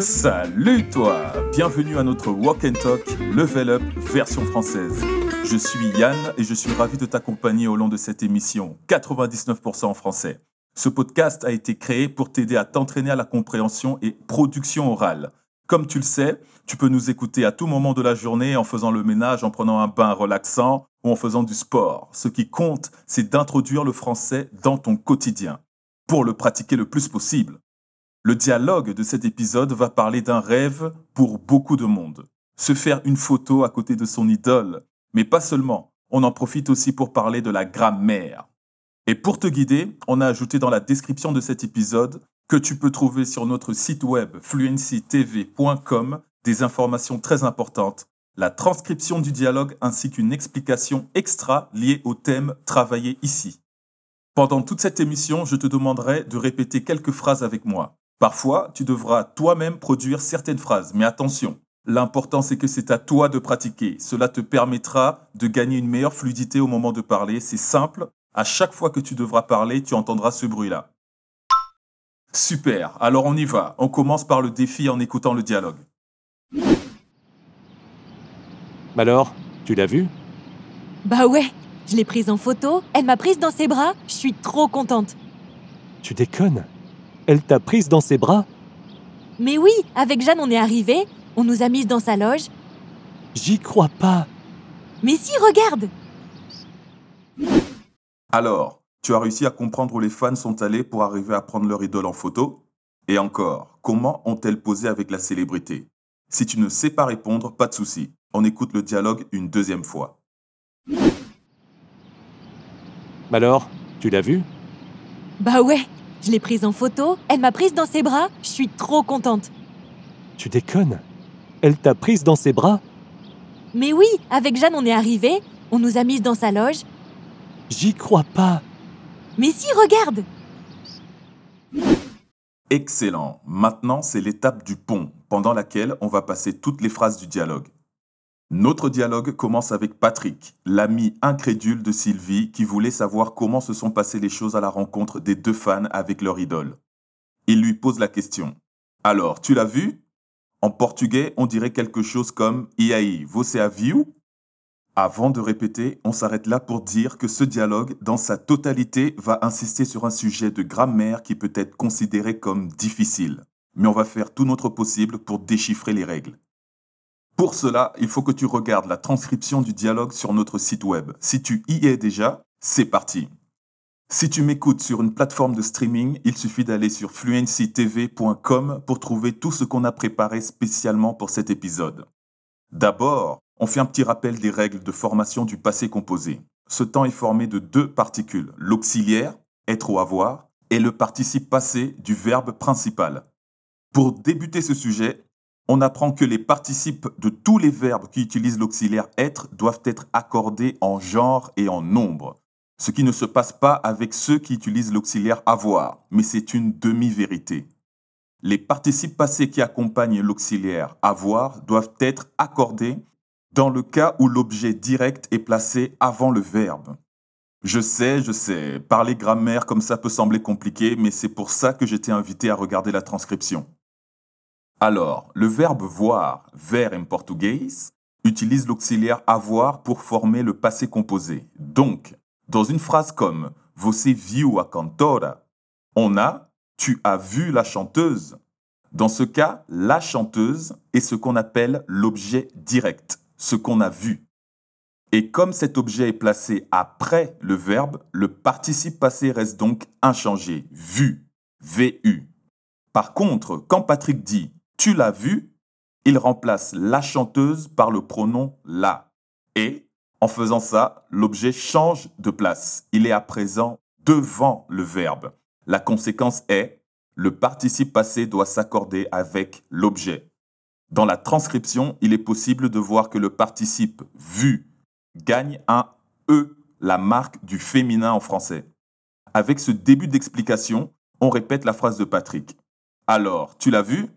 Salut toi Bienvenue à notre Walk and Talk Level Up version française. Je suis Yann et je suis ravi de t'accompagner au long de cette émission 99% en français. Ce podcast a été créé pour t'aider à t'entraîner à la compréhension et production orale. Comme tu le sais, tu peux nous écouter à tout moment de la journée en faisant le ménage, en prenant un bain relaxant ou en faisant du sport. Ce qui compte, c'est d'introduire le français dans ton quotidien pour le pratiquer le plus possible. Le dialogue de cet épisode va parler d'un rêve pour beaucoup de monde. Se faire une photo à côté de son idole. Mais pas seulement, on en profite aussi pour parler de la grammaire. Et pour te guider, on a ajouté dans la description de cet épisode que tu peux trouver sur notre site web fluencytv.com des informations très importantes, la transcription du dialogue ainsi qu'une explication extra liée au thème travaillé ici. Pendant toute cette émission, je te demanderai de répéter quelques phrases avec moi. Parfois, tu devras toi-même produire certaines phrases, mais attention, l'important c'est que c'est à toi de pratiquer. Cela te permettra de gagner une meilleure fluidité au moment de parler. C'est simple, à chaque fois que tu devras parler, tu entendras ce bruit-là. Super, alors on y va. On commence par le défi en écoutant le dialogue. Alors, tu l'as vue Bah ouais, je l'ai prise en photo, elle m'a prise dans ses bras, je suis trop contente. Tu déconnes. Elle t'a prise dans ses bras? Mais oui, avec Jeanne on est arrivé, on nous a mises dans sa loge. J'y crois pas. Mais si, regarde. Alors, tu as réussi à comprendre où les fans sont allés pour arriver à prendre leur idole en photo? Et encore, comment ont-elles posé avec la célébrité? Si tu ne sais pas répondre, pas de souci. On écoute le dialogue une deuxième fois. Alors, tu l'as vue Bah ouais, je l'ai prise en photo, elle m'a prise dans ses bras, je suis trop contente. Tu déconnes Elle t'a prise dans ses bras? Mais oui, avec Jeanne on est arrivé, on nous a mises dans sa loge. J'y crois pas Mais si, regarde Excellent. Maintenant, c'est l'étape du pont, pendant laquelle on va passer toutes les phrases du dialogue. Notre dialogue commence avec Patrick, l'ami incrédule de Sylvie qui voulait savoir comment se sont passées les choses à la rencontre des deux fans avec leur idole. Il lui pose la question. Alors, tu l'as vu? En portugais, on dirait quelque chose comme E aí, você a viu? Avant de répéter, on s'arrête là pour dire que ce dialogue, dans sa totalité, va insister sur un sujet de grammaire qui peut être considéré comme difficile. Mais on va faire tout notre possible pour déchiffrer les règles. Pour cela, il faut que tu regardes la transcription du dialogue sur notre site web. Si tu y es déjà, c'est parti. Si tu m'écoutes sur une plateforme de streaming, il suffit d'aller sur fluencytv.com pour trouver tout ce qu'on a préparé spécialement pour cet épisode. D'abord, on fait un petit rappel des règles de formation du passé composé. Ce temps est formé de deux particules, l'auxiliaire, être ou avoir, et le participe passé du verbe principal. Pour débuter ce sujet, on apprend que les participes de tous les verbes qui utilisent l'auxiliaire être doivent être accordés en genre et en nombre, ce qui ne se passe pas avec ceux qui utilisent l'auxiliaire avoir, mais c'est une demi-vérité. Les participes passés qui accompagnent l'auxiliaire avoir doivent être accordés dans le cas où l'objet direct est placé avant le verbe. Je sais, je sais, parler grammaire comme ça peut sembler compliqué, mais c'est pour ça que j'étais invité à regarder la transcription. Alors, le verbe voir, ver en portugais, utilise l'auxiliaire avoir pour former le passé composé. Donc, dans une phrase comme Você viu a cantora, on a Tu as vu la chanteuse? Dans ce cas, la chanteuse est ce qu'on appelle l'objet direct, ce qu'on a vu. Et comme cet objet est placé après le verbe, le participe passé reste donc inchangé, vu, VU. Par contre, quand Patrick dit tu l'as vu, il remplace la chanteuse par le pronom la. Et en faisant ça, l'objet change de place. Il est à présent devant le verbe. La conséquence est, le participe passé doit s'accorder avec l'objet. Dans la transcription, il est possible de voir que le participe vu gagne un E, la marque du féminin en français. Avec ce début d'explication, on répète la phrase de Patrick. Alors, tu l'as vu?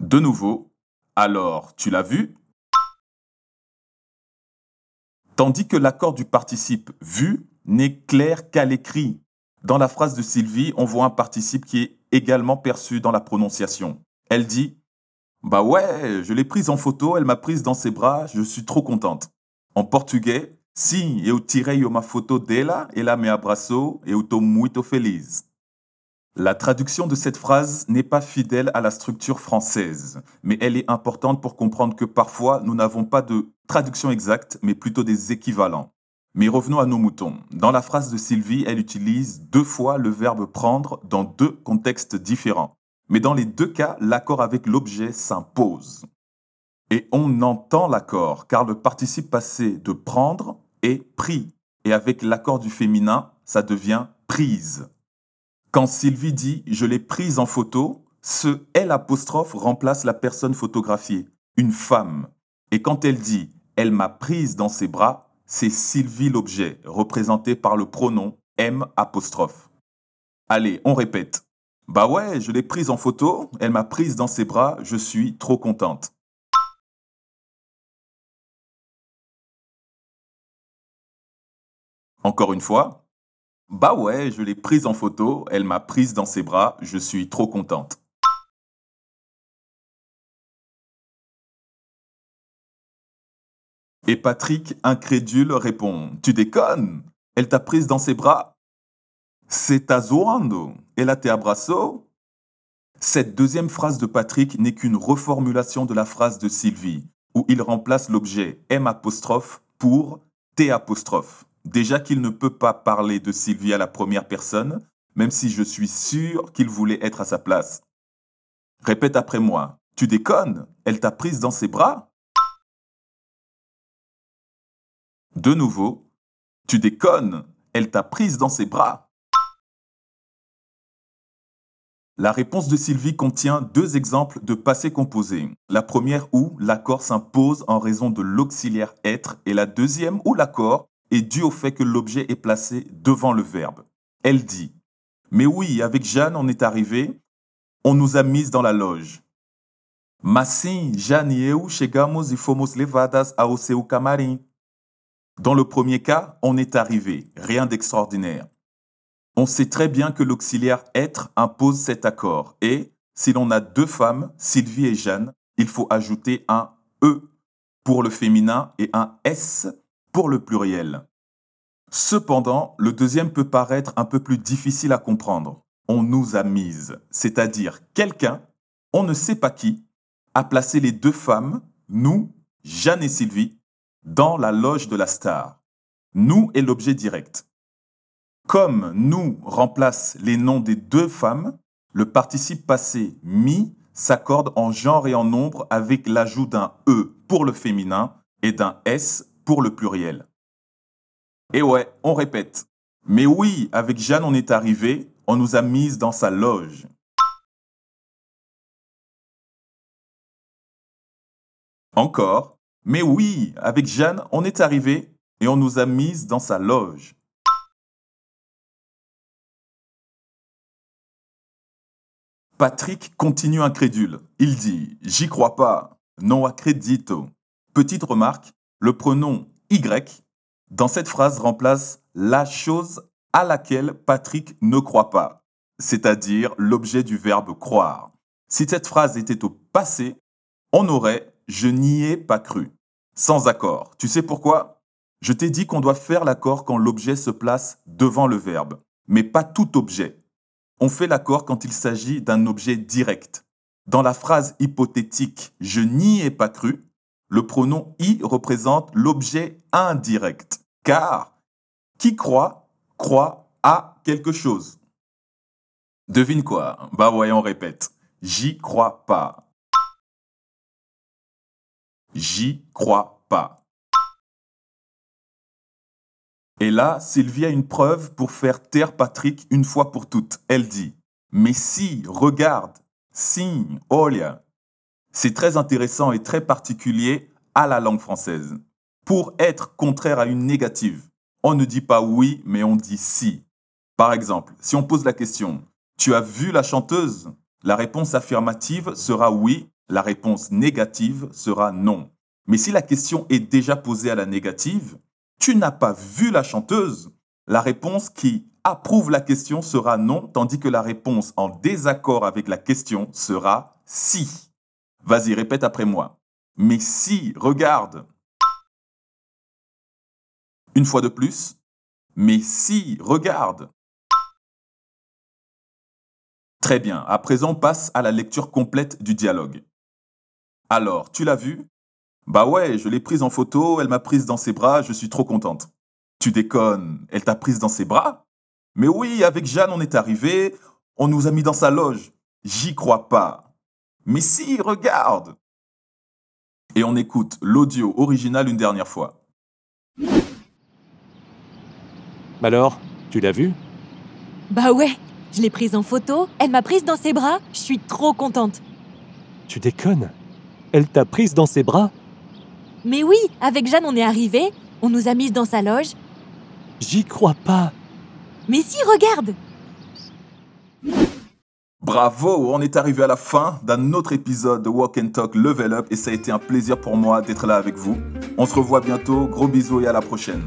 De nouveau, alors, tu l'as vu? Tandis que l'accord du participe vu n'est clair qu'à l'écrit. Dans la phrase de Sylvie, on voit un participe qui est également perçu dans la prononciation. Elle dit Bah ouais, je l'ai prise en photo, elle m'a prise dans ses bras, je suis trop contente. En portugais, Sim, eu tirei uma foto dela, ela me abraçou, eu tô muito feliz. La traduction de cette phrase n'est pas fidèle à la structure française, mais elle est importante pour comprendre que parfois nous n'avons pas de traduction exacte, mais plutôt des équivalents. Mais revenons à nos moutons. Dans la phrase de Sylvie, elle utilise deux fois le verbe prendre dans deux contextes différents. Mais dans les deux cas, l'accord avec l'objet s'impose. Et on entend l'accord, car le participe passé de prendre est pris. Et avec l'accord du féminin, ça devient prise. Quand Sylvie dit je l'ai prise en photo, ce L remplace la personne photographiée, une femme. Et quand elle dit elle m'a prise dans ses bras, c'est Sylvie l'objet, représenté par le pronom M. Allez, on répète. Bah ouais, je l'ai prise en photo, elle m'a prise dans ses bras, je suis trop contente. Encore une fois. Bah ouais, je l'ai prise en photo, elle m'a prise dans ses bras, je suis trop contente. Et Patrick, incrédule, répond Tu déconnes Elle t'a prise dans ses bras C'est à zoando Elle a te abraço Cette deuxième phrase de Patrick n'est qu'une reformulation de la phrase de Sylvie, où il remplace l'objet M pour T. Déjà qu'il ne peut pas parler de Sylvie à la première personne, même si je suis sûr qu'il voulait être à sa place. Répète après moi. Tu déconnes? Elle t'a prise dans ses bras? De nouveau. Tu déconnes? Elle t'a prise dans ses bras? La réponse de Sylvie contient deux exemples de passé composé. La première où l'accord s'impose en raison de l'auxiliaire être et la deuxième où l'accord est dû au fait que l'objet est placé devant le verbe. Elle dit Mais oui, avec Jeanne, on est arrivé, on nous a mises dans la loge. Massim, Jeanne eu chegamos e levadas ao seu camarim. Dans le premier cas, on est arrivé, rien d'extraordinaire. On sait très bien que l'auxiliaire être impose cet accord et, si l'on a deux femmes, Sylvie et Jeanne, il faut ajouter un E pour le féminin et un S pour le pluriel. Cependant, le deuxième peut paraître un peu plus difficile à comprendre. On nous a mises, c'est-à-dire quelqu'un, on ne sait pas qui, a placé les deux femmes, nous, Jeanne et Sylvie, dans la loge de la star. Nous est l'objet direct. Comme nous remplace les noms des deux femmes, le participe passé mi s'accorde en genre et en nombre avec l'ajout d'un e pour le féminin et d'un s pour le pluriel. Et ouais, on répète. Mais oui, avec Jeanne, on est arrivé, on nous a mises dans sa loge. Encore. Mais oui, avec Jeanne, on est arrivé et on nous a mises dans sa loge. Patrick continue incrédule. Il dit J'y crois pas. Non accredito. Petite remarque le pronom Y dans cette phrase remplace la chose à laquelle Patrick ne croit pas, c'est-à-dire l'objet du verbe croire. Si cette phrase était au passé, on aurait je n'y ai pas cru. Sans accord. Tu sais pourquoi? Je t'ai dit qu'on doit faire l'accord quand l'objet se place devant le verbe, mais pas tout objet. On fait l'accord quand il s'agit d'un objet direct. Dans la phrase hypothétique je n'y ai pas cru, le pronom i représente l'objet indirect, car qui croit, croit à quelque chose. Devine quoi Bah voyons, on répète. J'y crois pas. J'y crois pas. Et là, Sylvie a une preuve pour faire taire Patrick une fois pour toutes. Elle dit Mais si, regarde, signe, olha, c'est très intéressant et très particulier à la langue française. Pour être contraire à une négative, on ne dit pas oui, mais on dit si. Par exemple, si on pose la question Tu as vu la chanteuse? La réponse affirmative sera oui, la réponse négative sera non. Mais si la question est déjà posée à la négative, Tu n'as pas vu la chanteuse La réponse qui approuve la question sera non, tandis que la réponse en désaccord avec la question sera si. Vas-y, répète après moi. Mais si, regarde. Une fois de plus. Mais si, regarde. Très bien, à présent passe à la lecture complète du dialogue. Alors, tu l'as vue Bah ouais, je l'ai prise en photo, elle m'a prise dans ses bras, je suis trop contente. Tu déconnes, elle t'a prise dans ses bras? Mais oui, avec Jeanne, on est arrivé, on nous a mis dans sa loge. J'y crois pas. Mais si, regarde Et on écoute l'audio original une dernière fois. Alors, tu l'as vu? Bah ouais, je l'ai prise en photo, elle m'a prise dans ses bras, je suis trop contente. Tu déconnes Elle t'a prise dans ses bras? Mais oui, avec Jeanne, on est arrivé, on nous a mises dans sa loge. J'y crois pas. Mais si, regarde Bravo, on est arrivé à la fin d'un autre épisode de Walk and Talk Level Up et ça a été un plaisir pour moi d'être là avec vous. On se revoit bientôt, gros bisous et à la prochaine.